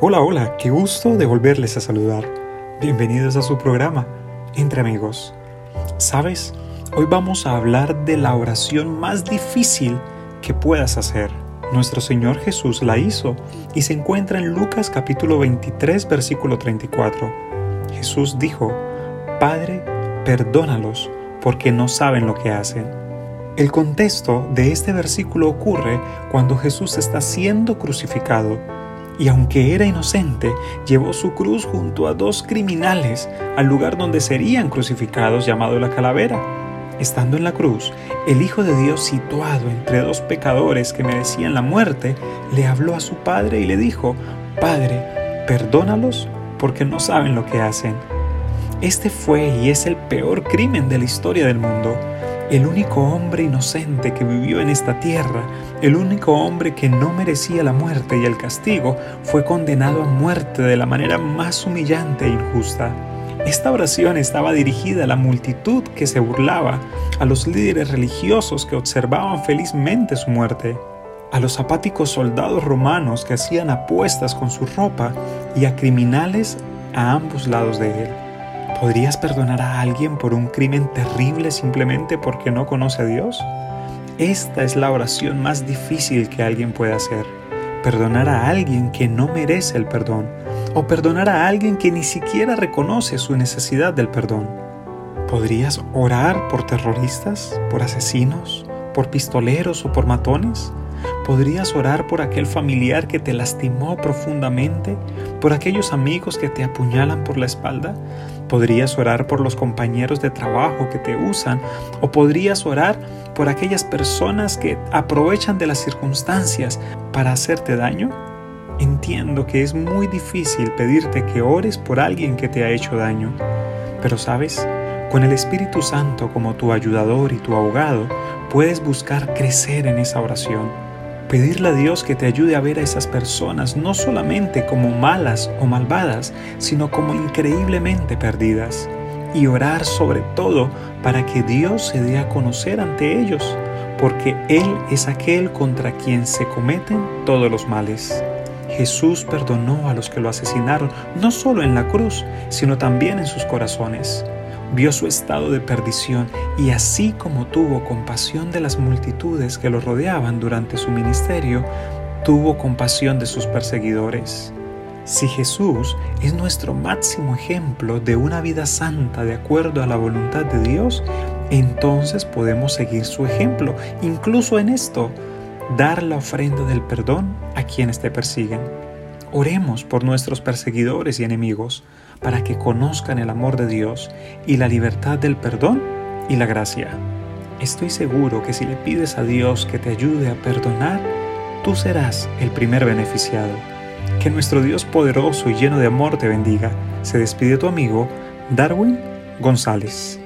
Hola, hola, qué gusto de volverles a saludar. Bienvenidos a su programa, Entre Amigos. ¿Sabes? Hoy vamos a hablar de la oración más difícil que puedas hacer. Nuestro Señor Jesús la hizo y se encuentra en Lucas capítulo 23 versículo 34. Jesús dijo, Padre, perdónalos porque no saben lo que hacen. El contexto de este versículo ocurre cuando Jesús está siendo crucificado y aunque era inocente, llevó su cruz junto a dos criminales al lugar donde serían crucificados llamado la calavera. Estando en la cruz, el Hijo de Dios situado entre dos pecadores que merecían la muerte, le habló a su Padre y le dijo, Padre, perdónalos porque no saben lo que hacen. Este fue y es el peor crimen de la historia del mundo el único hombre inocente que vivió en esta tierra, el único hombre que no merecía la muerte y el castigo, fue condenado a muerte de la manera más humillante e injusta. Esta oración estaba dirigida a la multitud que se burlaba, a los líderes religiosos que observaban felizmente su muerte, a los apáticos soldados romanos que hacían apuestas con su ropa y a criminales a ambos lados de él. ¿Podrías perdonar a alguien por un crimen terrible simplemente porque no conoce a Dios? Esta es la oración más difícil que alguien puede hacer. Perdonar a alguien que no merece el perdón o perdonar a alguien que ni siquiera reconoce su necesidad del perdón. ¿Podrías orar por terroristas, por asesinos, por pistoleros o por matones? ¿Podrías orar por aquel familiar que te lastimó profundamente? ¿Por aquellos amigos que te apuñalan por la espalda? ¿Podrías orar por los compañeros de trabajo que te usan? ¿O podrías orar por aquellas personas que aprovechan de las circunstancias para hacerte daño? Entiendo que es muy difícil pedirte que ores por alguien que te ha hecho daño, pero sabes, con el Espíritu Santo como tu ayudador y tu abogado, puedes buscar crecer en esa oración Pedirle a Dios que te ayude a ver a esas personas no solamente como malas o malvadas, sino como increíblemente perdidas. Y orar sobre todo para que Dios se dé a conocer ante ellos, porque Él es aquel contra quien se cometen todos los males. Jesús perdonó a los que lo asesinaron, no solo en la cruz, sino también en sus corazones vio su estado de perdición y así como tuvo compasión de las multitudes que lo rodeaban durante su ministerio, tuvo compasión de sus perseguidores. Si Jesús es nuestro máximo ejemplo de una vida santa de acuerdo a la voluntad de Dios, entonces podemos seguir su ejemplo, incluso en esto, dar la ofrenda del perdón a quienes te persiguen. Oremos por nuestros perseguidores y enemigos para que conozcan el amor de Dios y la libertad del perdón y la gracia. Estoy seguro que si le pides a Dios que te ayude a perdonar, tú serás el primer beneficiado. Que nuestro Dios poderoso y lleno de amor te bendiga. Se despide tu amigo Darwin González.